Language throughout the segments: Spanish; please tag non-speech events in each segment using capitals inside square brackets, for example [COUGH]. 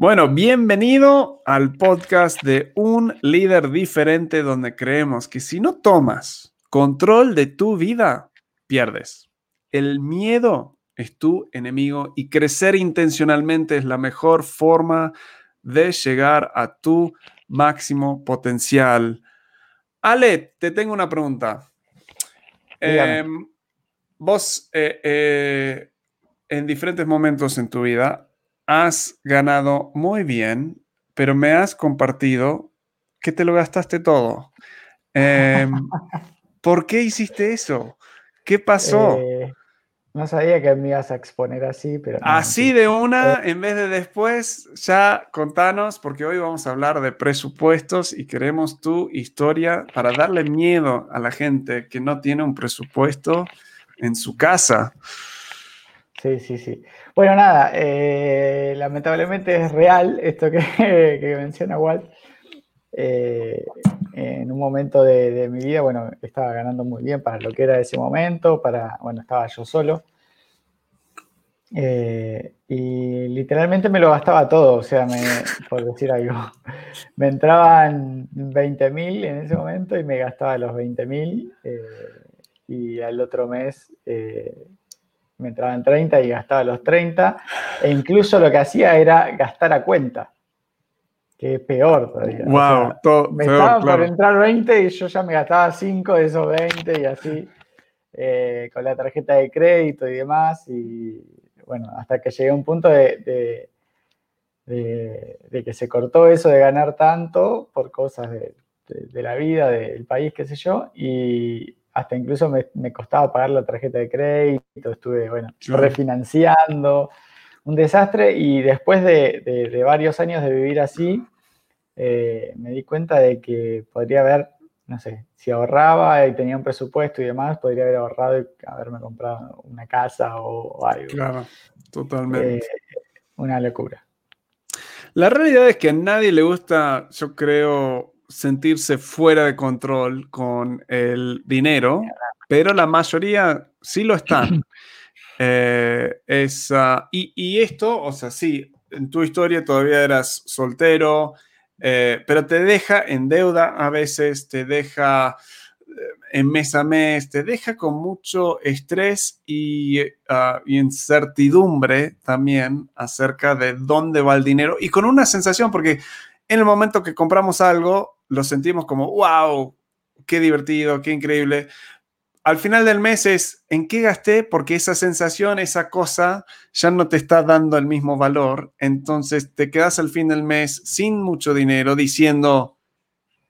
Bueno, bienvenido al podcast de Un líder diferente donde creemos que si no tomas control de tu vida, pierdes. El miedo es tu enemigo y crecer intencionalmente es la mejor forma de llegar a tu máximo potencial. Ale, te tengo una pregunta. Em, vos, eh, eh, en diferentes momentos en tu vida, has ganado muy bien, pero me has compartido que te lo gastaste todo. Em, [LAUGHS] ¿Por qué hiciste eso? ¿Qué pasó? Eh, no sabía que me ibas a exponer así, pero... así de una, en vez de después, ya contanos, porque hoy vamos a hablar de presupuestos y queremos tu historia para darle miedo a la gente que no tiene un presupuesto en su casa. Sí, sí, sí. Bueno, nada, eh, lamentablemente es real esto que, [LAUGHS] menciona Walt. Eh, en un momento de, mi vida, bueno, estaba ganando muy bien para lo que era ese momento, para, bueno, estaba yo solo. Eh, y literalmente me lo gastaba todo, o sea, por decir algo, [LAUGHS] me entraban 20 mil en ese momento y me gastaba los 20 mil y al otro mes me entraban 30 y gastaba los 30 e incluso lo que hacía era gastar a cuenta que es peor todavía. Wow, me estaba por entrar 20 y yo ya me gastaba 5 de esos 20 y así, eh, con la tarjeta de crédito y demás. Y bueno, hasta que llegué a un punto de, de, que se cortó eso de ganar tanto por cosas de, la vida, del país, qué sé yo, y hasta incluso me, costaba pagar la tarjeta de crédito, estuve, bueno, refinanciando un desastre y después de, varios años de vivir así, eh, me di cuenta de que podría haber, no sé, si ahorraba y tenía un presupuesto y demás, podría haber ahorrado y haberme comprado una casa o, algo. Claro, totalmente. Eh, una locura. La realidad es que a nadie le gusta, yo creo, sentirse fuera de control con el dinero, pero la mayoría sí lo están. [CLEARS THROAT] Eh, y, y, esto, o sea, sí, en tu historia todavía eras soltero, eh, pero te deja en deuda a veces, te deja eh, en mes a mes, te deja con mucho estrés y, ah, incertidumbre también acerca de dónde va el dinero y con una sensación, porque en el momento que compramos algo, lo sentimos como, wow, qué divertido, qué increíble, al final del mes es en qué gasté porque esa sensación, esa cosa ya no te está dando el mismo valor. Entonces te quedas al fin del mes sin mucho dinero diciendo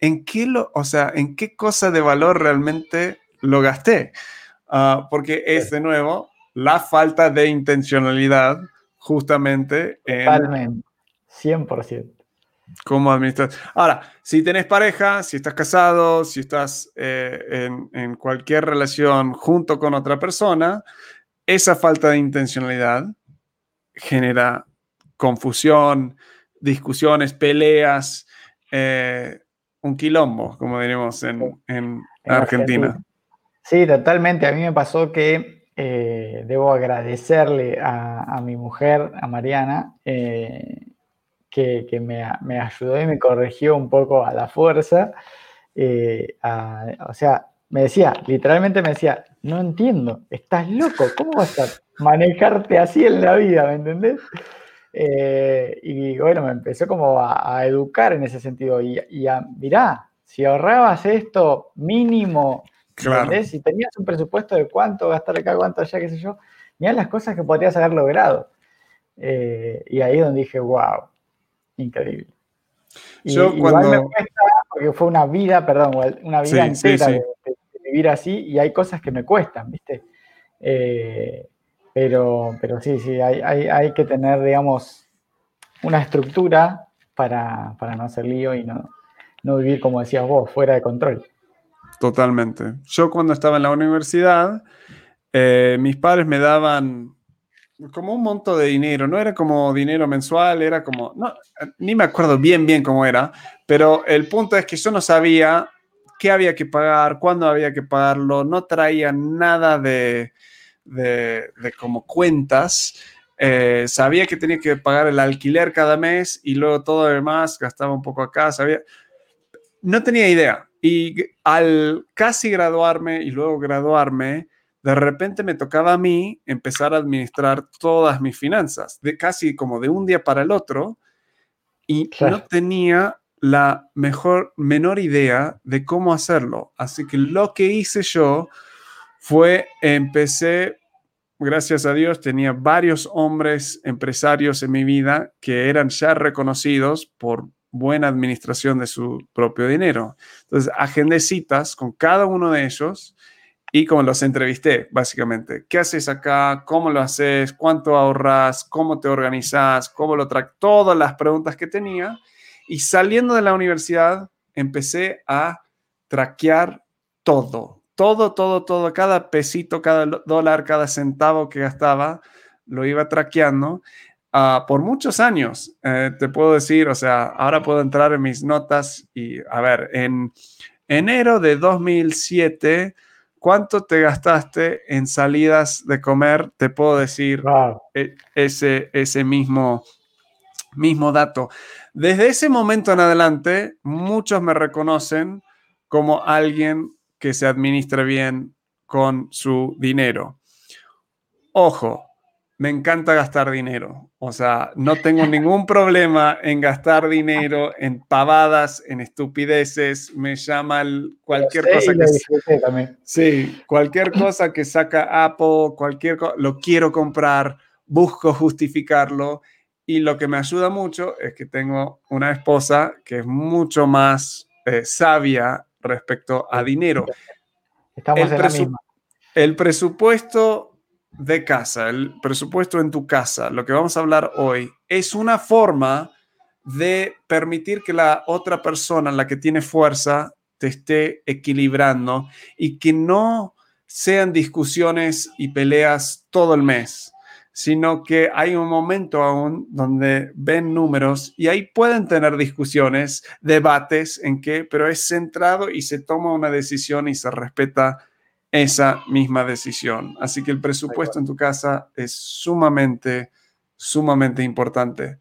en qué lo, o sea, en qué cosa de valor realmente lo gasté. Ah, porque es de nuevo la falta de intencionalidad justamente. Totalmente, 100% cómo administrar. Ahora, si tenés pareja, si estás casado, si estás eh, en, cualquier relación junto con otra persona, esa falta de intencionalidad genera confusión, discusiones, peleas, eh, un quilombo, como diríamos en, Argentina. Sí, totalmente. A mí me pasó que eh, debo agradecerle a, mi mujer, a Mariana, que, me, ayudó y me corrigió un poco a la fuerza. Eh, o sea, me decía, literalmente me decía, no entiendo, estás loco, ¿cómo vas a manejarte así en la vida? ¿Me entendés? Eh, y bueno, me empezó como a, educar en ese sentido. Y, y a, mirá, si ahorrabas esto mínimo, claro. si tenías un presupuesto de cuánto gastar acá, cuánto allá, qué sé yo, mirá las cosas que podrías haber logrado. Eh, y ahí es donde dije, wow, increíble. Yo igual me cuesta, porque fue una vida, perdón, una vida entera De, vivir así y hay cosas que me cuestan, ¿viste? Eh, pero, pero sí, sí, hay, que tener, digamos, una estructura para, no hacer lío y no, no vivir, como decías vos, fuera de control. Totalmente. Yo cuando estaba en la universidad, eh, mis padres me daban como un monto de dinero, no era como dinero mensual, era como, no, ni me acuerdo bien, bien cómo era, pero el punto es que yo no sabía qué había que pagar, cuándo había que pagarlo, no traía nada de, de, como cuentas. eh, sabía que tenía que pagar el alquiler cada mes y luego todo demás, gastaba un poco acá, sabía, no tenía idea. Y al casi graduarme y luego graduarme, de repente me tocaba a mí empezar a administrar todas mis finanzas, de casi como de un día para el otro, y no tenía la mejor, menor idea de cómo hacerlo. Así que lo que hice yo fue, empecé, gracias a Dios, tenía varios hombres empresarios en mi vida que eran ya reconocidos por buena administración de su propio dinero. Entonces, agendé citas con cada uno de ellos y como los entrevisté, básicamente. ¿Qué haces acá? ¿Cómo lo haces? ¿Cuánto ahorras? ¿Cómo te organizas? ¿Cómo lo traes? Todas las preguntas que tenía. Y saliendo de la universidad, empecé a traquear todo. Todo, todo, todo. Cada pesito, cada dólar, cada centavo que gastaba, lo iba traqueando. Ah, por muchos años, eh, te puedo decir, o sea, ahora puedo entrar en mis notas y, a ver, en enero de 2007, ¿cuánto te gastaste en salidas de comer? Te puedo decir e, ese, ese mismo, mismo dato. Desde ese momento en adelante, muchos me reconocen como alguien que se administra bien con su dinero. Ojo, me encanta gastar dinero. O sea, no tengo ningún problema en gastar dinero en pavadas, en estupideces. Me llama cualquier cosa que Sí, cualquier cosa que saca Apple, cualquier cosa, lo quiero comprar, busco justificarlo y lo que me ayuda mucho es que tengo una esposa que es mucho más eh, sabia respecto a dinero. Estamos en la misma. El presupuesto de casa, el presupuesto en tu casa, lo que vamos a hablar hoy, es una forma de permitir que la otra persona, la que tiene fuerza, te esté equilibrando y que no sean discusiones y peleas todo el mes, sino que hay un momento aún donde ven números y ahí pueden tener discusiones, debates en que, pero es centrado y se toma una decisión y se respeta esa misma decisión. Así que el presupuesto en tu casa es sumamente, sumamente importante.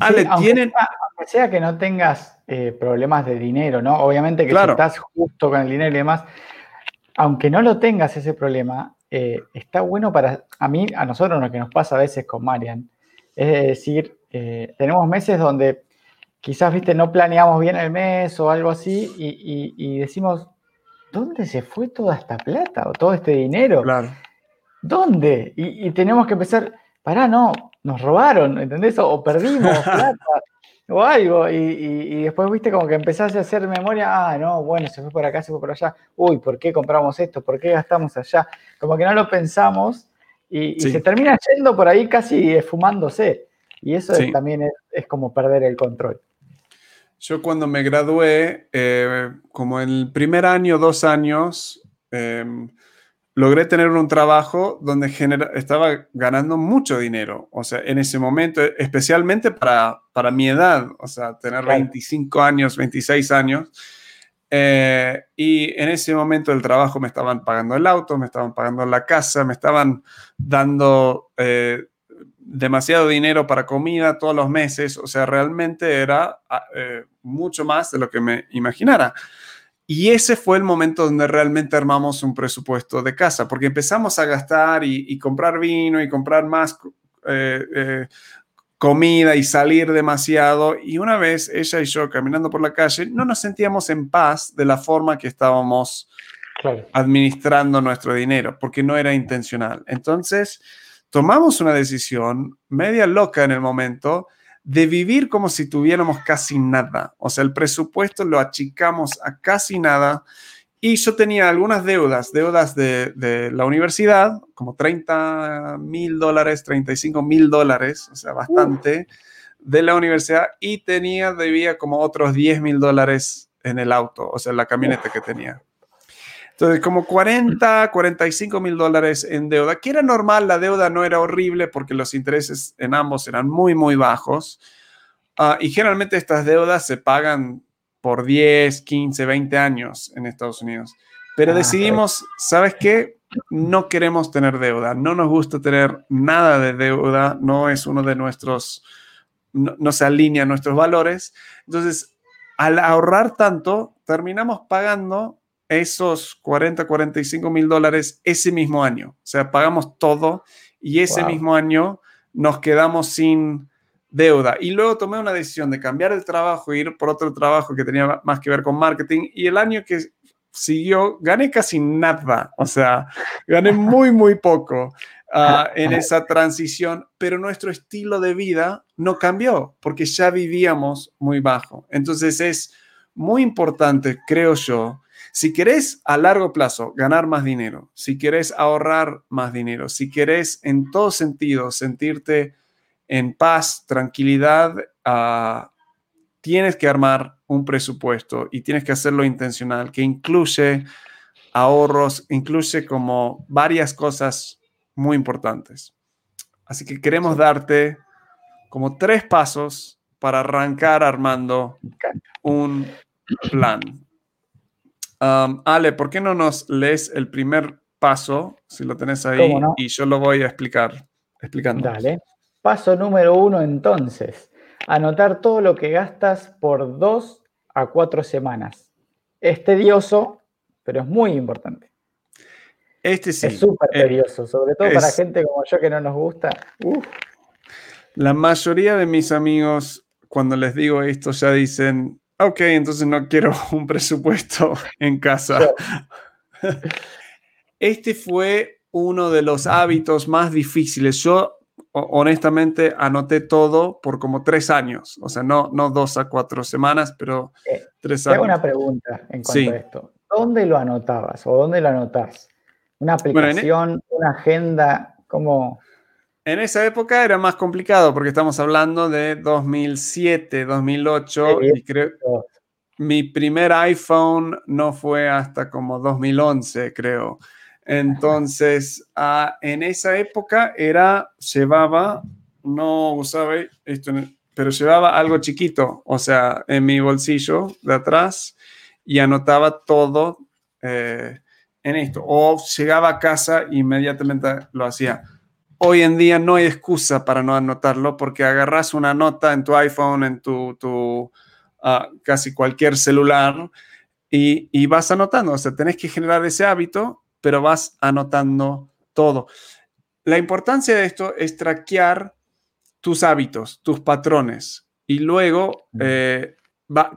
Ale, tienen... Aunque sea que no tengas eh, problemas de dinero, ¿no? Obviamente que si estás justo con el dinero y demás, aunque no lo tengas ese problema, eh, está bueno para, a mí, a nosotros lo que nos pasa a veces con Marian, es decir, eh, tenemos meses donde quizás, viste, no planeamos bien el mes o algo así y decimos, ¿dónde se fue toda esta plata o todo este dinero? Claro. ¿Dónde? Y, tenemos que empezar, pará, no, nos robaron, ¿entendés? O, perdimos [LAUGHS] plata o algo. Y, después, viste, como que empezaste a hacer memoria, ah, no, bueno, se fue por acá, se fue por allá. Uy, ¿por qué compramos esto? ¿Por qué gastamos allá? Como que no lo pensamos y, se termina yendo por ahí casi esfumándose. Y eso también es como perder el control. Yo cuando me gradué, eh, como el primer año, dos años, em, logré tener un trabajo donde estaba ganando mucho dinero. O sea, en ese momento, especialmente para, para mi edad, o sea, tener 25 años, 26 años. Eh, y en ese momento el trabajo me estaban pagando el auto, me estaban pagando la casa, me estaban dando eh, demasiado dinero para comida todos los meses, o sea, realmente era ah, eh, mucho más de lo que me imaginara. Y ese fue el momento donde realmente armamos un presupuesto de casa, porque empezamos a gastar y, comprar vino y comprar más eh, eh, comida y salir demasiado. Y una vez ella y yo caminando por la calle, no nos sentíamos en paz de la forma que estábamos administrando nuestro dinero, porque no era intencional. Entonces, tomamos una decisión media loca en el momento de vivir como si tuviéramos casi nada. O sea, el presupuesto lo achicamos a casi nada. Y yo tenía algunas deudas, deudas de, la universidad, como 30 mil dólares, 35 mil dólares, o sea, bastante, de la universidad. Y tenía, debía como otros 10 mil dólares en el auto, o sea, en la camioneta que tenía. Entonces, como 40, 45 mil dólares en deuda, que era normal, la deuda no era horrible porque los intereses en ambos eran muy, muy bajos. Ah, y generalmente estas deudas se pagan por 10, 15, 20 años en Estados Unidos. Pero decidimos, ¿sabes qué? No queremos tener deuda, no nos gusta tener nada de deuda, no es uno de nuestros, no, no se alinea a nuestros valores. Entonces, al ahorrar tanto, terminamos pagando esos 40, 45 mil dólares ese mismo año. O sea, pagamos todo y ese mismo año nos quedamos sin deuda. Y luego tomé una decisión de cambiar el trabajo e ir por otro trabajo que tenía más que ver con marketing. Y el año que siguió, gané casi nada. O sea, gané muy, muy poco ah, en [LAUGHS] esa transición, pero nuestro estilo de vida no cambió porque ya vivíamos muy bajo. Entonces es muy importante, creo yo, si querés a largo plazo ganar más dinero, si querés ahorrar más dinero, si querés en todo sentido sentirte en paz, tranquilidad, ah, tienes que armar un presupuesto y tienes que hacerlo intencional, que incluye ahorros, incluye como varias cosas muy importantes. Así que queremos darte como tres pasos para arrancar armando un plan. Ale, ¿por qué no nos lees el primer paso, si lo tenés ahí, y yo lo voy a explicar, explicando. Dale. Paso número uno, entonces, anotar todo lo que gastas por dos a cuatro semanas. Es tedioso, pero es muy importante. Este sí. Es súper eh, tedioso, sobre todo para gente como yo que no nos gusta. La mayoría de mis amigos, cuando les digo esto, ya dicen, ok, entonces no quiero [LAUGHS] un presupuesto [LAUGHS] en casa. [LAUGHS] Este fue uno de los hábitos más difíciles. Yo honestamente anoté todo por como tres años, o sea, no, no dos a cuatro semanas, pero eh, tres años. Tengo una pregunta en cuanto a esto. ¿Dónde lo anotabas o dónde lo anotás? ¿Una e aplicación, una agenda? ¿Cómo? En esa época era más complicado porque estamos hablando de 2007, 2008 y creo mi primer iPhone no fue hasta como 2011, creo. Entonces, en esa época era, llevaba, no usaba esto, pero llevaba algo chiquito, o sea, en mi bolsillo de atrás y anotaba todo eh, en esto. O llegaba a casa e inmediatamente lo hacía. Hoy en día no hay excusa para no anotarlo porque agarras una nota en tu iPhone, en tu, tu ah, casi cualquier celular y, y vas anotando. O sea, tenés que generar ese hábito pero vas anotando todo. La importancia de esto es traquear tus hábitos, tus patrones. Y luego eh,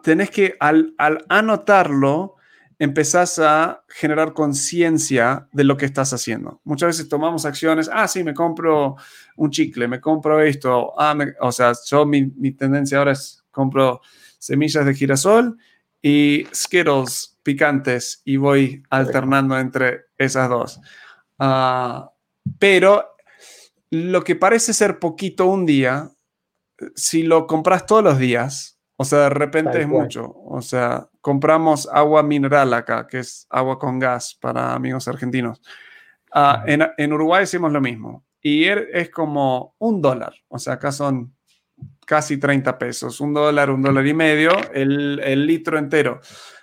tenés que, al, anotarlo, empezás a generar conciencia de lo que estás haciendo. Muchas veces tomamos acciones, ah, sí, me compro un chicle, me compro esto, ah, o sea, yo mi, mi tendencia ahora es compro semillas de girasol y Skittles picantes y voy alternando entre esas dos. Ah, pero lo que parece ser poquito un día, si lo compras todos los días, o sea, de repente es mucho. O sea, compramos agua mineral acá, que es agua con gas para amigos argentinos. Ah, en, en, Uruguay decimos lo mismo. Y er, es como un dólar. O sea, acá son casi 30 pesos. Un dólar, un dólar y medio, el, el litro entero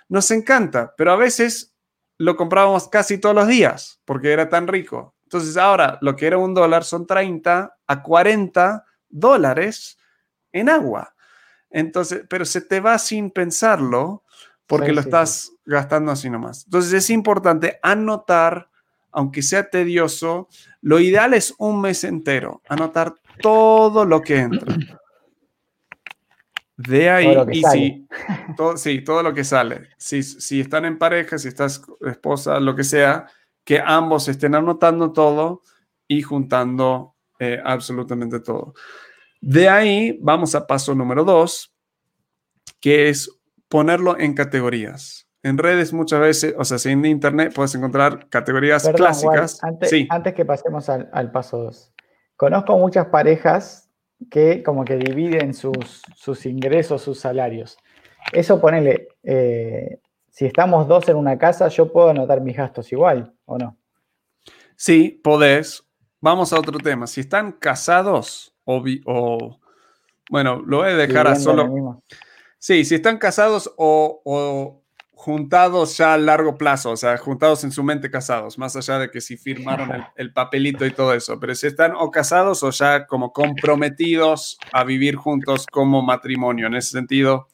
nos encanta, pero a veces lo comprábamos casi todos los días porque era tan rico. Entonces ahora lo que era un dólar son 30 a 40 dólares en agua. Entonces, pero se te va sin pensarlo porque lo estás gastando así nomás. Entonces es importante anotar, aunque sea tedioso, lo ideal es un mes entero, anotar todo lo que entra. De ahí, y si, todo, sí, todo lo que sale. Si, si están en pareja, si estás esposa, lo que sea, que ambos estén anotando todo y juntando eh, absolutamente todo. De ahí vamos a paso número dos, que es ponerlo en categorías. En redes muchas veces, o sea, si en internet puedes encontrar categorías clásicas. antes, antes, que pasemos al, al paso dos, conozco muchas parejas que como que dividen sus, sus ingresos, sus salarios. Eso ponele, eh, si estamos dos en una casa, yo puedo anotar mis gastos igual, ¿o no? Sí, podés. Vamos a otro tema. Si están casados o, o bueno, lo voy a dejar a solo... Sí, si están casados o, o juntados ya a largo plazo, o sea, juntados en su mente casados, más allá de que si firmaron el, papelito y todo eso, pero si están o casados o ya como comprometidos a vivir juntos como matrimonio, en ese sentido,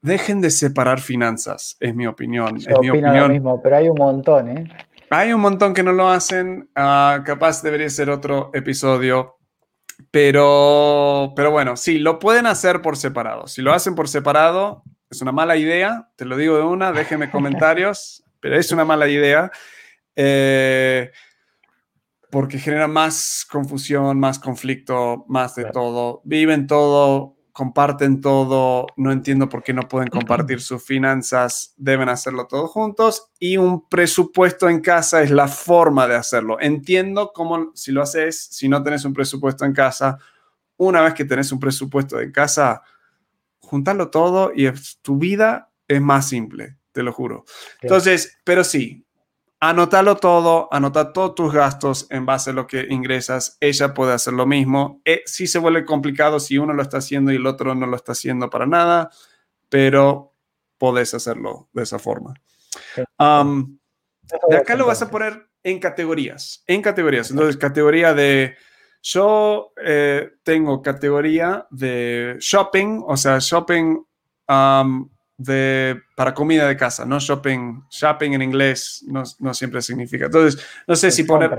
dejen de separar finanzas, es mi opinión. es mi opinión. lo mismo, pero hay un montón, ¿eh? Hay un montón que no lo hacen, ah, capaz debería ser otro episodio, pero, pero bueno, sí, lo pueden hacer por separado. Si lo hacen por separado, es una mala idea, te lo digo de una, déjenme comentarios, [LAUGHS] pero es una mala idea. Eh, porque genera más confusión, más conflicto, más de todo. Viven todo, comparten todo, no entiendo por qué no pueden compartir sus finanzas, deben hacerlo todos juntos y un presupuesto en casa es la forma de hacerlo. Entiendo cómo si lo haces, si no tenés un presupuesto en casa, una vez que tenés un presupuesto en casa, juntarlo todo y tu vida es más simple, te lo juro. Entonces, pero sí, anotarlo todo, anotar todos tus gastos en base a lo que ingresas. Ella puede hacer lo mismo. Eh, sí se vuelve complicado si uno lo está haciendo y el otro no lo está haciendo para nada, pero podés hacerlo de esa forma. de acá lo vas a poner en categorías, en categorías. Entonces, categoría de yo eh, tengo categoría de shopping, o sea, shopping de, para comida de casa, no shopping, shopping en inglés no, siempre significa. Entonces, no sé si poner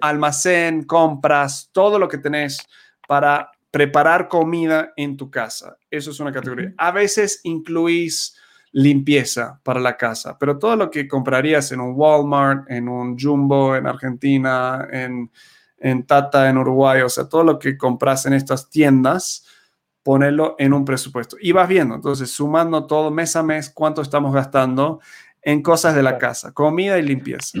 almacén, compras, todo lo que tenés para preparar comida en tu casa. Eso es una categoría. A veces incluís limpieza para la casa, pero todo lo que comprarías en un Walmart, en un Jumbo en Argentina, en en Tata en Uruguay, o sea, todo lo que compras en estas tiendas, ponerlo en un presupuesto. Y vas viendo, entonces, sumando todo mes a mes, cuánto estamos gastando en cosas de la casa, comida y limpieza.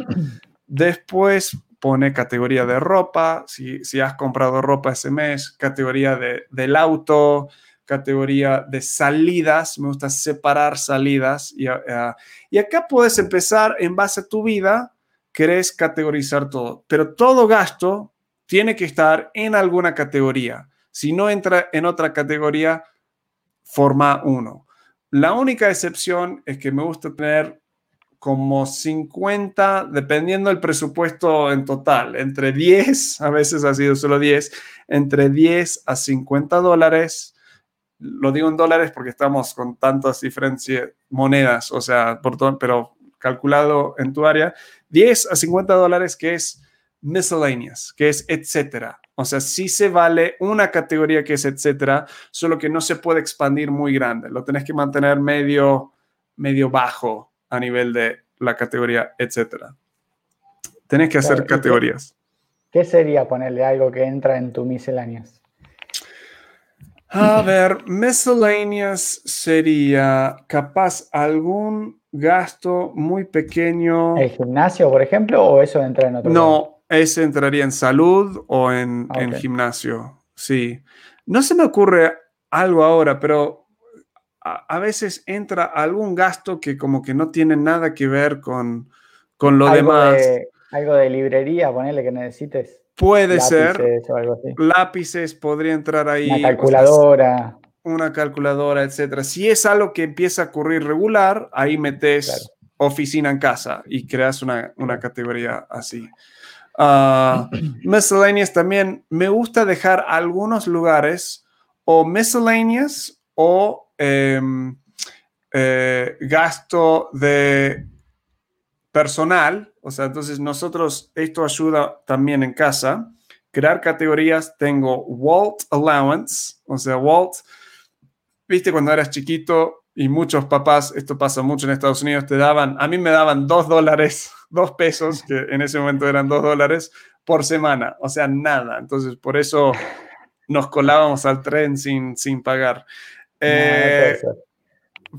Después pone categoría de ropa, si, si has comprado ropa ese mes, categoría de, del auto, categoría de salidas, me gusta separar salidas. Y, uh, y acá puedes empezar en base a tu vida, querés categorizar todo, pero todo gasto tiene que estar en alguna categoría. Si no entra en otra categoría, forma uno. La única excepción es que me gusta tener como 50, dependiendo del presupuesto en total, entre 10, a veces ha sido solo 10, entre 10 a 50 dólares. Lo digo en dólares porque estamos con tantas diferencias, monedas, o sea, por todo, pero calculado en tu área, 10 a 50 dólares, que es miscellaneous, que es etcétera. O sea, sí se vale una categoría que es etcétera, solo que no se puede expandir muy grande. Lo tenés que mantener medio, medio bajo a nivel de la categoría etcétera. Tenés que hacer categorías. Qué, sería ponerle algo que entra en tu miscellaneous? A ver, miscellaneous sería capaz algún gasto muy pequeño. ¿El gimnasio, por ejemplo, o eso entra en otro? No, ese entraría en salud o en, en gimnasio. Sí. No se me ocurre algo ahora, pero a, veces entra algún gasto que como que no tiene nada que ver con, con lo demás. algo de librería, ponerle que necesites. Puede ser. Lápices podría entrar ahí. Una calculadora. una calculadora, etcétera. Si es algo que empieza a ocurrir regular, ahí metes oficina en casa y creas una, una categoría así. Uh, miscellaneous también me gusta dejar algunos lugares o miscellaneous o em, eh, gasto de personal. O sea, entonces nosotros, esto ayuda también en casa. Crear categorías, tengo Walt Allowance, o sea, Walt, viste cuando eras chiquito y muchos papás, esto pasa mucho en Estados Unidos, te daban, a mí me daban dos dólares dos pesos, que en ese momento eran dos dólares, por semana. O sea, nada. Entonces, por eso nos colábamos al tren sin, sin pagar. Eh,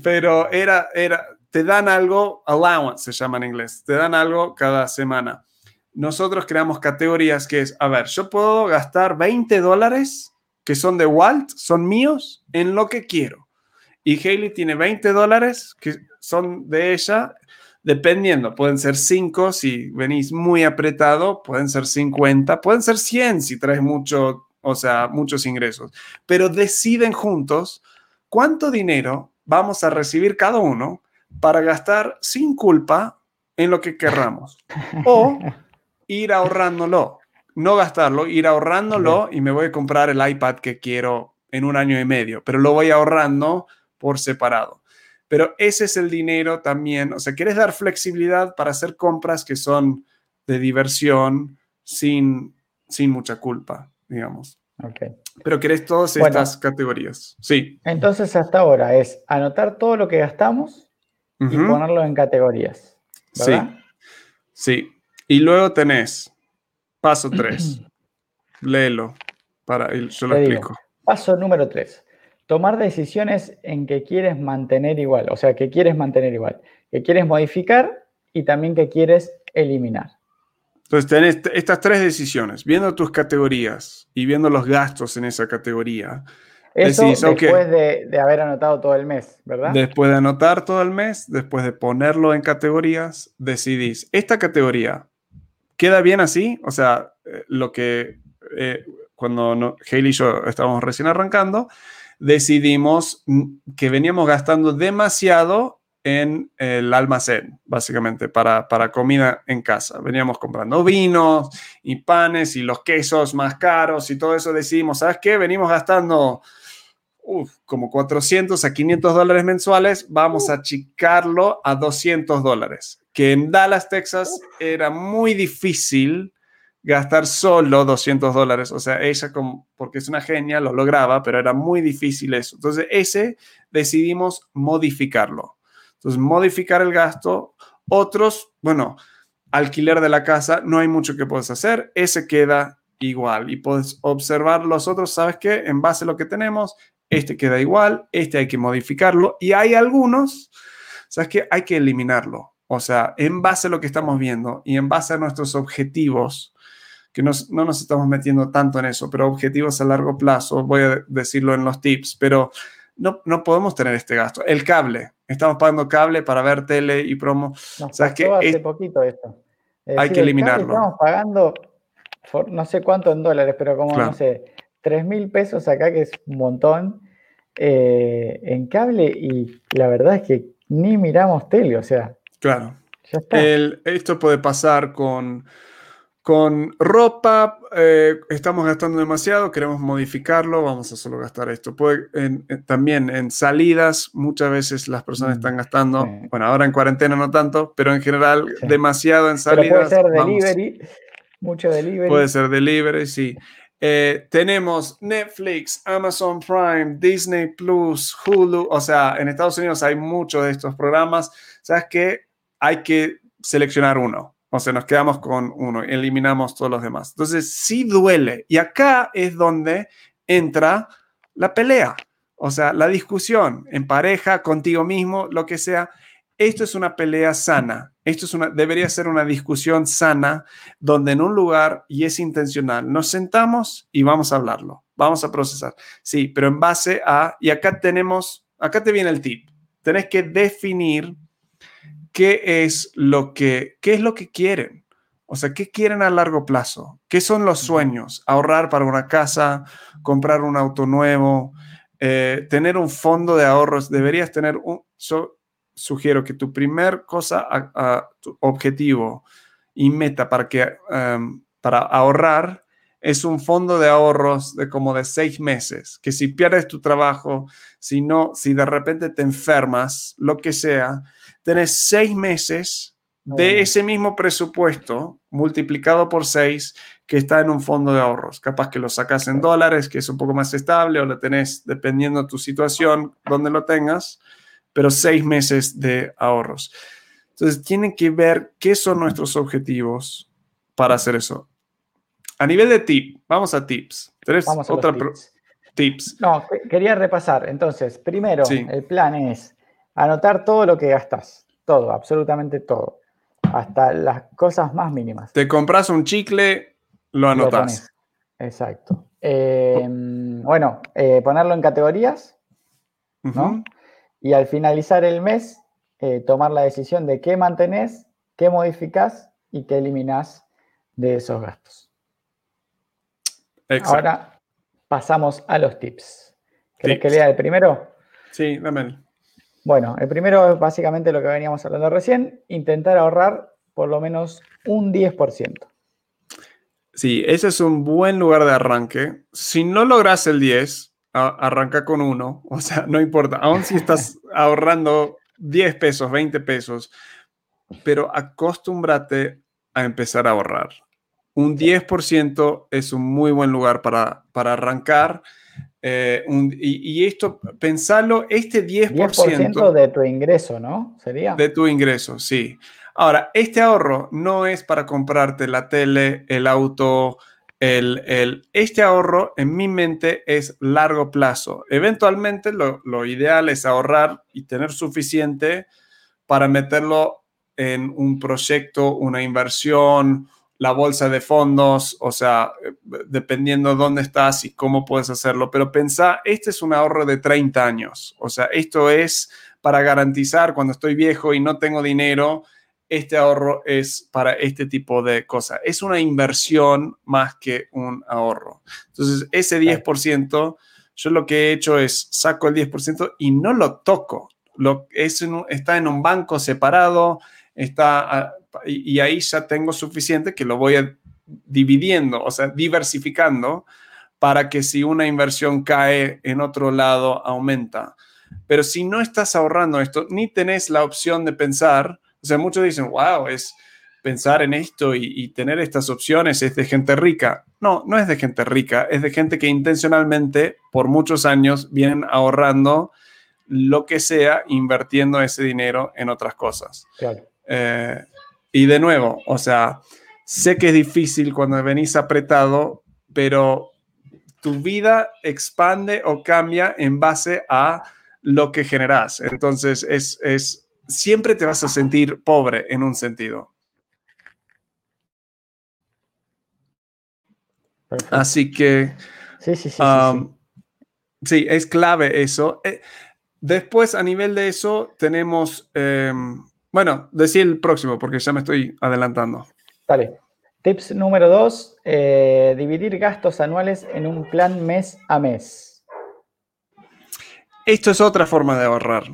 pero era, era, te dan algo, allowance se llama en inglés, te dan algo cada semana. Nosotros creamos categorías que es, a ver, yo puedo gastar 20 dólares que son de Walt, son míos, en lo que quiero. Y Hailey tiene 20 dólares que son de ella dependiendo, pueden ser 5 si venís muy apretado, pueden ser 50, pueden ser 100 si traes mucho, o sea, muchos ingresos, pero deciden juntos cuánto dinero vamos a recibir cada uno para gastar sin culpa en lo que querramos. O ir ahorrándolo. No gastarlo, ir ahorrándolo y me voy a comprar el iPad que quiero en un año y medio, pero lo voy ahorrando por separado. Pero ese es el dinero también. O sea, quieres dar flexibilidad para hacer compras que son de diversión sin, sin mucha culpa, digamos. Okay. Pero querés todas estas categorías. Sí. Entonces, hasta ahora es anotar todo lo que gastamos y ponerlo en categorías. Sí. Sí. Y luego tenés paso 3. [CLEARS THROAT] Léelo para yo lo explico. paso número 3. Tomar decisiones en que quieres mantener igual, o sea, que quieres mantener igual, que quieres modificar y también que quieres eliminar. Entonces, tenés estas tres decisiones, viendo tus categorías y viendo los gastos en esa categoría. Eso después de, de, haber anotado todo el mes, ¿verdad? Después de anotar todo el mes, después de ponerlo en categorías, decidís, esta categoría queda bien así, o sea, eh, lo que eh, cuando no, Haley y yo estábamos recién arrancando, decidimos que veníamos gastando demasiado en el almacén, básicamente, para, para comida en casa. Veníamos comprando vinos y panes y los quesos más caros y todo eso. Decidimos, ¿sabes qué? Venimos gastando como 400 a 500 dólares mensuales. Vamos a achicarlo a 200 dólares. Que en Dallas, Texas, era muy difícil gastar solo 200 dólares. O sea, ella, como, porque es una genia, lo lograba, pero era muy difícil eso. Entonces, ese decidimos modificarlo entonces, modificar el gasto. Otros, bueno, alquiler de la casa, no hay mucho que puedes hacer. Ese queda igual y puedes observar los otros. ¿Sabes qué? En base a lo que tenemos, este queda igual, este hay que modificarlo y hay algunos, ¿sabes qué? Hay que eliminarlo. O sea, en base a lo que estamos viendo y en base a nuestros objetivos, que no nos estamos metiendo tanto en eso, pero objetivos a largo plazo, voy a decirlo en los tips, pero no, no podemos tener este gasto. El cable, estamos pagando cable para ver tele y promo. o sea, que hace poquito esto. hay que eliminarlo. Estamos pagando no sé cuánto en dólares, pero como, no sé, 3 mil pesos acá, que es un montón, eh, en cable y la verdad es que ni miramos tele, o sea. Claro. esto puede pasar con con ropa eh, estamos gastando demasiado, queremos modificarlo, vamos a solo gastar esto. Puede, también en salidas, muchas veces las personas mm, están gastando, bueno, ahora en cuarentena no tanto, pero en general demasiado en salidas. puede ser delivery, mucho delivery. Puede ser delivery, sí. Eh, tenemos Netflix, Amazon Prime, Disney Plus, Hulu, o sea, en Estados Unidos hay muchos de estos programas. ¿Sabes qué? Hay que seleccionar uno o sea, nos quedamos con uno, eliminamos todos los demás. Entonces, sí duele. Y acá es donde entra la pelea, o sea, la discusión en pareja, contigo mismo, lo que sea. Esto es una pelea sana. Esto es una, debería ser una discusión sana donde en un lugar, y es intencional, nos sentamos y vamos a hablarlo, vamos a procesar. Sí, pero en base a, y acá tenemos, acá te viene el tip. Tenés que definir qué es lo que, qué es lo que quieren. O sea, ¿qué quieren a largo plazo? ¿Qué son los sueños? Ahorrar para una casa, comprar un auto nuevo, eh, tener un fondo de ahorros. Deberías tener un... Yo sugiero que tu primer cosa, tu objetivo y meta para, que, em, para ahorrar es un fondo de ahorros de como de seis meses, que si pierdes tu trabajo, si no, si de repente te enfermas, lo que sea, tenés seis meses de ese mismo presupuesto multiplicado por seis que está en un fondo de ahorros. Capaz que lo sacas en dólares, que es un poco más estable, o lo tenés dependiendo de tu situación, donde lo tengas, pero seis meses de ahorros. Entonces, tienen que ver qué son nuestros objetivos para hacer eso. A nivel de tip, vamos a tips. ¿Tenés otra tips. tips. No, quería repasar. Entonces, primero, el plan es Anotar todo lo que gastas, todo, absolutamente todo, hasta las cosas más mínimas. Te compras un chicle, lo anotas. Exacto. Em, bueno, eh, ponerlo en categorías, ¿no? Y al finalizar el mes, eh, tomar la decisión de qué mantenés, qué modificás y qué eliminás de esos gastos. Exacto. Ahora pasamos a los tips. ¿Querés que lea el primero? Sí, dame. Bueno, el primero es básicamente lo que veníamos hablando recién, intentar ahorrar por lo menos un 10%. Sí, ese es un buen lugar de arranque. Si no logras el 10, arranca con uno. [LAUGHS] O sea, no importa. Aún si estás [LAUGHS] ahorrando 10 pesos, 20 pesos, pero acostúmbrate a empezar a ahorrar. Un 10% es un muy buen lugar para, para arrancar. Eh, y, esto, pensarlo, este 10%, 10% de tu ingreso, ¿no? Sería. De tu ingreso, sí. Ahora, este ahorro no es para comprarte la tele, el auto, el, el, este ahorro en mi mente es largo plazo. Eventualmente lo, lo, ideal es ahorrar y tener suficiente para meterlo en un proyecto, una inversión, la bolsa de fondos, o sea, dependiendo dónde estás y cómo puedes hacerlo. Pero pensá, este es un ahorro de 30 años. O sea, esto es para garantizar cuando estoy viejo y no tengo dinero este ahorro es para este tipo de cosas. Es una inversión más que un ahorro. Entonces, ese 10%, yo lo que he hecho es saco el 10% y no lo toco. Lo, es está en un banco separado, está, y, y ahí ya tengo suficiente que lo voy a, dividiendo, o sea, diversificando para que si una inversión cae en otro lado, aumenta. Pero si no estás ahorrando esto, ni tenés la opción de pensar, o sea, muchos dicen, wow, es pensar en esto y, tener estas opciones es de gente rica. No, no es de gente rica, es de gente que intencionalmente por muchos años vienen ahorrando lo que sea, invirtiendo ese dinero en otras cosas. Eh, y de nuevo, o sea, sé que es difícil cuando venís apretado, pero tu vida expande o cambia en base a lo que generas. Entonces, es, es siempre te vas a sentir pobre en un sentido. Así que... Sí, sí, sí, sí, es clave eso. Eh, después, a nivel de eso, tenemos... Em, bueno, decir el próximo porque ya me estoy adelantando. Dale. Tips número dos, eh, dividir gastos anuales en un plan mes a mes. Esto es otra forma de ahorrar.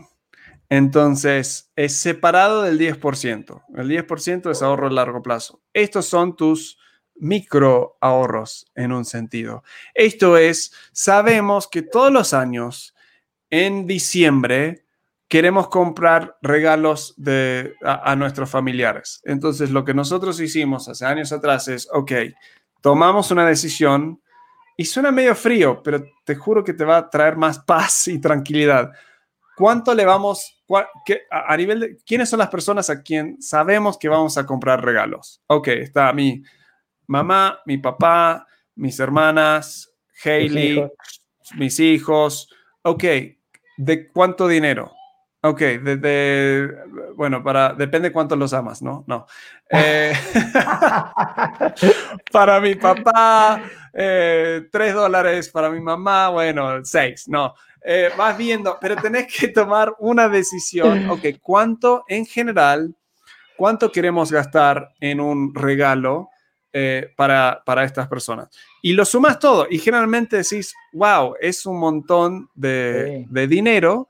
Entonces, es separado del 10%. El 10% es ahorro a largo plazo. Estos son tus micro ahorros en un sentido. Esto es, sabemos que todos los años, en diciembre, queremos comprar regalos de, a, nuestros familiares. Entonces, lo que nosotros hicimos hace años atrás es, ok, tomamos una decisión y suena medio frío, pero te juro que te va a traer más [LAUGHS] paz y tranquilidad. ¿Cuánto le vamos a, nivel de quiénes son las personas a quien sabemos que vamos a comprar regalos. Ok, está mi mamá, mi papá, mis hermanas, Hailey, mis hijos. Ok, ¿de cuánto dinero? Ok, de, bueno, para, depende cuánto los amas, ¿no? No. Eh, [LAUGHS] para mi papá, eh, tres dólares, para mi mamá, bueno, seis, no. Eh, vas viendo, pero tenés que tomar una decisión, [LAUGHS] ok, ¿cuánto en general, cuánto queremos gastar en un regalo eh, para, para estas personas? Y lo sumas todo y generalmente decís, wow, es un montón de, de dinero,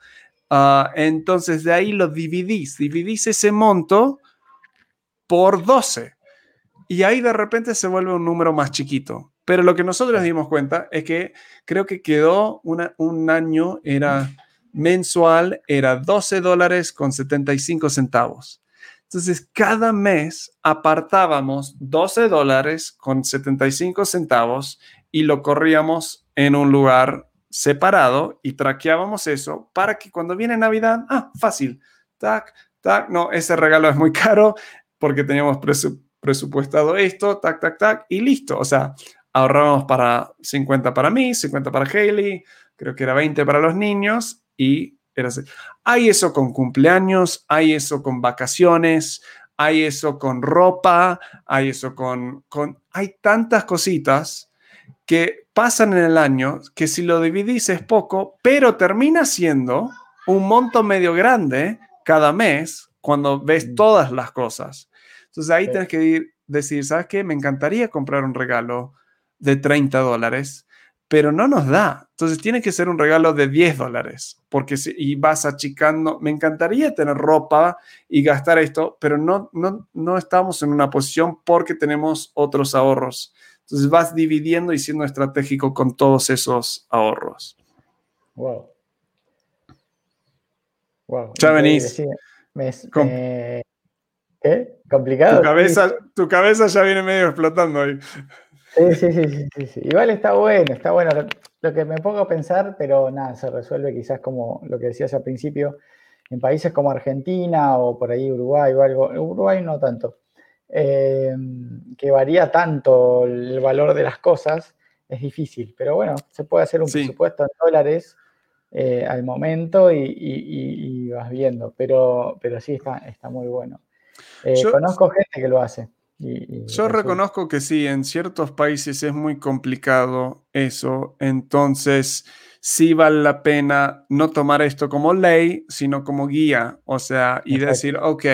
uh, entonces de ahí lo dividís, dividís ese monto por 12 y ahí de repente se vuelve un número más chiquito. Pero lo que nosotros nos dimos cuenta es que creo que quedó un año, era mensual, era 12 dólares con 75 centavos. Entonces, cada mes apartábamos 12 dólares con 75 centavos y lo corríamos en un lugar separado y traqueábamos eso para que cuando viene Navidad, ah, fácil, tac, tac, no, ese regalo es muy [LAUGHS] caro porque teníamos presupuestado esto, tac, tac, tac, y listo. O sea, ahorramos para 50 para mí, 50 para Haley, creo que era 20 para los niños y era así. Hay eso con cumpleaños, hay eso con vacaciones, hay eso con ropa, hay eso con, con hay tantas cositas que pasan en el año que si lo dividís es poco, pero termina siendo un monto medio grande cada mes cuando ves mm. todas las cosas. Entonces ahí tienes que decir, ¿sabes qué? Me encantaría comprar un regalo de 30 dólares, pero no nos da. Entonces tiene que ser un regalo de 10 dólares, porque si, y vas achicando, me encantaría tener ropa y gastar esto, pero no, no, no estamos en una posición porque tenemos otros ahorros. Entonces vas dividiendo y siendo estratégico con todos esos ahorros. Wow. Wow. Ya venís. ¿Qué? ¿Complicado? Tu cabeza, tu cabeza ya viene medio explotando ahí. Sí, sí, sí, sí, sí, Igual está bueno, está bueno. Lo que me pongo a pensar, pero nada, se resuelve quizás como lo que decías al principio, en países como Argentina o por ahí Uruguay o algo. Uruguay no tanto. Eh, que varía tanto el valor de las cosas, es difícil. Pero bueno, se puede hacer un presupuesto en dólares eh, al momento y, vas viendo. Pero, pero sí, está, está muy bueno. Eh, conozco gente que lo hace. Yo reconozco que sí, en ciertos países es muy complicado eso, entonces sí vale la pena no tomar esto como ley, sino como guía, o sea, y decir, ok,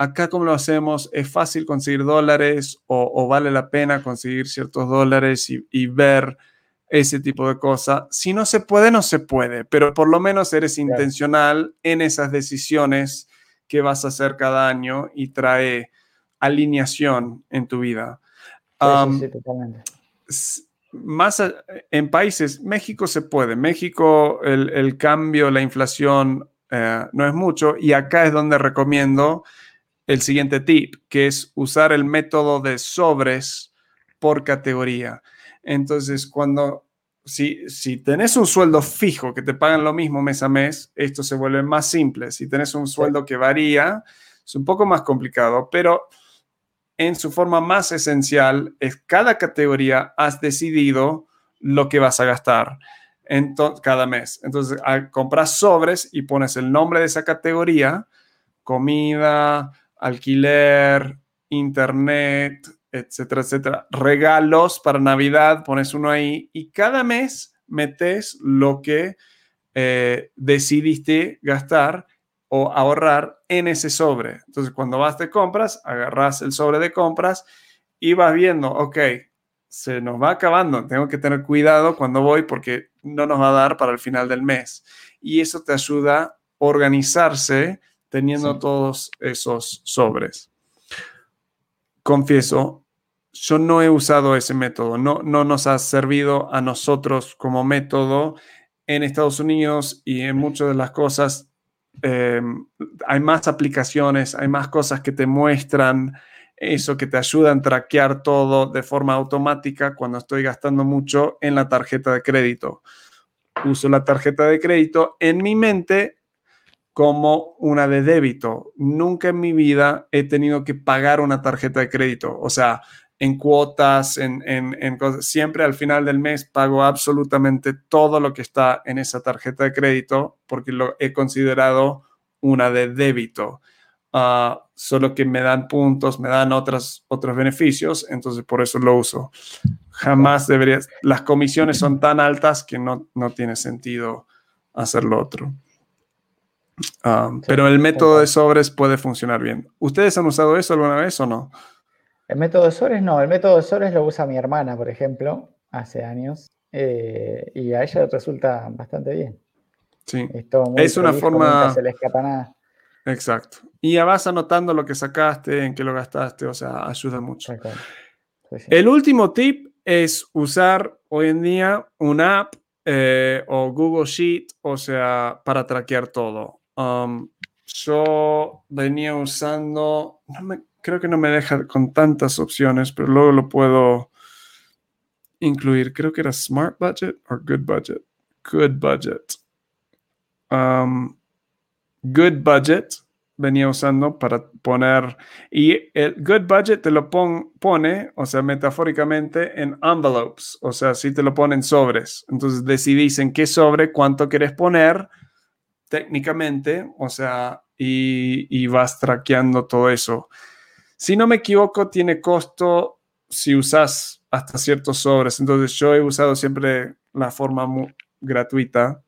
acá como lo hacemos, es fácil conseguir dólares o, vale la pena conseguir ciertos dólares y, ver ese tipo de cosas. Si no se puede, no se puede, pero por lo menos eres intencional en esas decisiones que vas a hacer cada año y trae alineación en tu vida. sí, totalmente. Más en países, México se puede. México, el, cambio, la inflación eh, no es mucho. Y acá es donde recomiendo el siguiente tip, que es usar el método de sobres por categoría. Entonces, cuando si, si tenés un sueldo fijo que te pagan lo mismo mes a mes, esto se vuelve más simple. Si tenés un sueldo que varía, es un poco más complicado, pero en su forma más esencial es cada categoría has decidido lo que vas a gastar en cada mes. Entonces, compras sobres y pones el nombre de esa categoría, comida, alquiler, internet, etcétera, etcétera. Regalos para Navidad, pones uno ahí y cada mes metes lo que eh, decidiste gastar o ahorrar en ese sobre. Entonces, cuando vas de compras, agarras el sobre de compras y vas viendo, ok, se nos va acabando, tengo que tener cuidado cuando voy porque no nos va a dar para el final del mes. Y eso te ayuda a organizarse teniendo todos esos sobres confieso, yo no he usado ese método, no, no nos ha servido a nosotros como método en Estados Unidos y en muchas de las cosas. Em, hay más aplicaciones, hay más cosas que te muestran eso, que te ayudan a traquear todo de forma automática cuando estoy gastando mucho en la tarjeta de crédito. Uso la tarjeta de crédito en mi mente como una de débito. Nunca en mi vida he tenido que pagar una tarjeta de crédito. O sea, en cuotas, en, en, siempre al final del mes pago absolutamente todo lo que está en esa tarjeta de crédito porque lo he considerado una de débito. Ah, solo que me dan puntos, me dan otros, otros beneficios, entonces por eso lo uso. Jamás deberías, las comisiones son tan altas que no, no tiene sentido hacer lo otro. Um, pero el método de sobres puede funcionar bien. ¿Ustedes han usado eso alguna vez o no? El método de sobres no. El método de sobres lo usa mi hermana, por ejemplo, hace años. Eh, y a ella resulta bastante bien. Sí. Es, una forma. se le escapa nada. Exacto. Y ya vas anotando lo que sacaste, en qué lo gastaste, o sea, ayuda mucho. El último tip es usar hoy en día una app eh, o Google Sheet, o sea, para traquear todo. Um, yo venía usando, creo que no me deja con tantas opciones, pero luego lo puedo incluir. Creo que era Smart Budget o Good Budget. Good Budget. Um, good Budget venía usando para poner, y el Good Budget te lo pone, o sea, metafóricamente, en envelopes, o sea, si te lo ponen sobres. Entonces decidís en qué sobre cuánto quieres poner técnicamente, o sea, y, vas traqueando todo eso. Si no me equivoco, tiene costo si usas hasta ciertos sobres. Entonces yo he usado siempre la forma gratuita,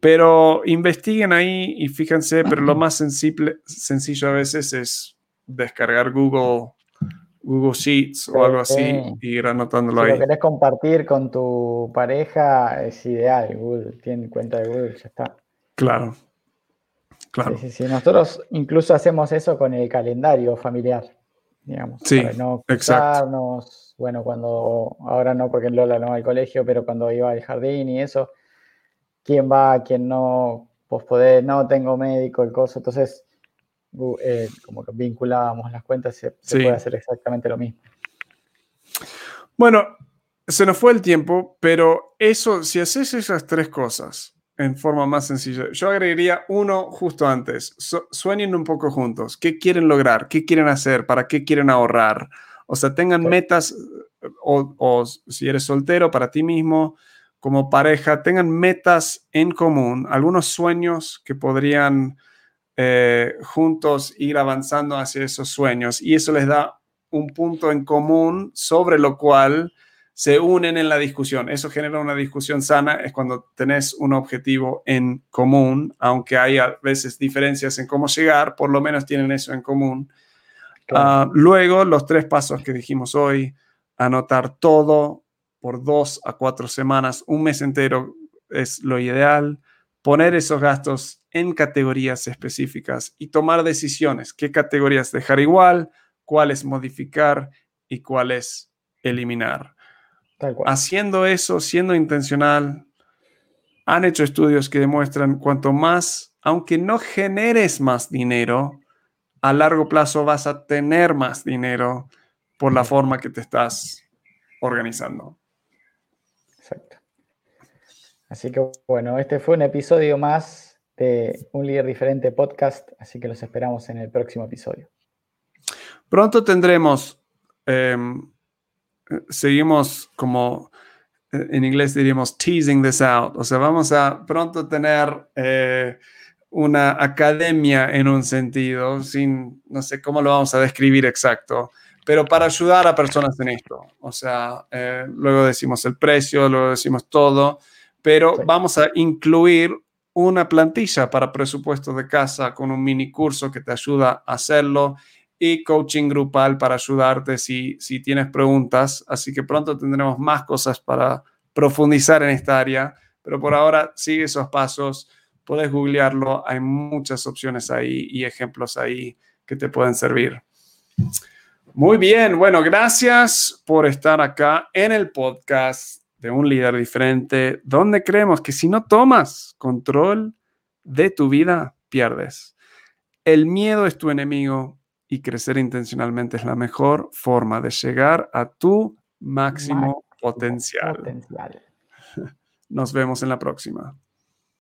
pero investiguen ahí y fíjense, pero lo más sencillo a veces es descargar Google, Google Sheets o algo así y ir anotándolo si ahí. Si lo querés compartir con tu pareja, es ideal. Google tiene cuenta de Google, ya está. Claro. Claro. Sí, sí, sí. Nosotros incluso hacemos eso con el calendario familiar, digamos. Sí, para no exacto. Bueno, cuando, ahora no, porque Lola no va al colegio, pero cuando iba al jardín y eso, quién va, quién no, pues poder, no tengo médico, el coso. Entonces, eh, como que vinculábamos las cuentas, se, puede hacer exactamente lo mismo. Bueno, se nos fue el tiempo, pero eso, si haces esas tres cosas en forma más sencilla, yo agregaría uno justo antes. sueñen un poco juntos. ¿Qué quieren lograr? ¿Qué quieren hacer? ¿Para qué quieren ahorrar? O sea, tengan metas, o, o si eres soltero, para ti mismo, como pareja, tengan metas en común, algunos sueños que podrían eh, juntos ir avanzando hacia esos sueños y eso les da un punto en común sobre lo cual se unen en la discusión. Eso genera una discusión sana, es cuando tenés un objetivo en común, aunque hay a veces diferencias en cómo llegar, por lo menos tienen eso en común. Ah, luego, los tres pasos que dijimos hoy, anotar todo por dos a cuatro semanas, un mes entero es lo ideal, poner esos gastos en categorías específicas y tomar decisiones, qué categorías dejar igual, cuáles modificar y cuáles eliminar. Haciendo eso, siendo intencional, han hecho estudios que demuestran cuanto más, aunque no generes más dinero, a largo plazo vas a tener más dinero por la forma que te estás organizando. Exacto. Así que bueno, este fue un episodio más de Un Líder Diferente podcast, así que los esperamos en el próximo episodio. Pronto tendremos, em, seguimos como eh, en inglés diríamos teasing this out, o sea, vamos a pronto tener eh, una academia en un sentido, sin, no sé cómo lo vamos a describir exacto, pero para ayudar a personas en esto. O sea, eh, luego decimos el precio, luego decimos todo, pero vamos a incluir una plantilla para presupuestos de casa con un mini curso que te ayuda a hacerlo y coaching grupal para ayudarte si, si tienes preguntas. Así que pronto tendremos más cosas para profundizar en esta área, pero por ahora sigue esos pasos, puedes googlearlo, hay muchas opciones ahí y ejemplos ahí que te pueden servir. Muy bien, bueno, gracias por estar acá en el podcast de un líder diferente, donde creemos que si no tomas control de tu vida, pierdes. El miedo es tu enemigo y crecer intencionalmente es la mejor forma de llegar a tu máximo, potencial. potencial. [LAUGHS] Nos vemos en la próxima.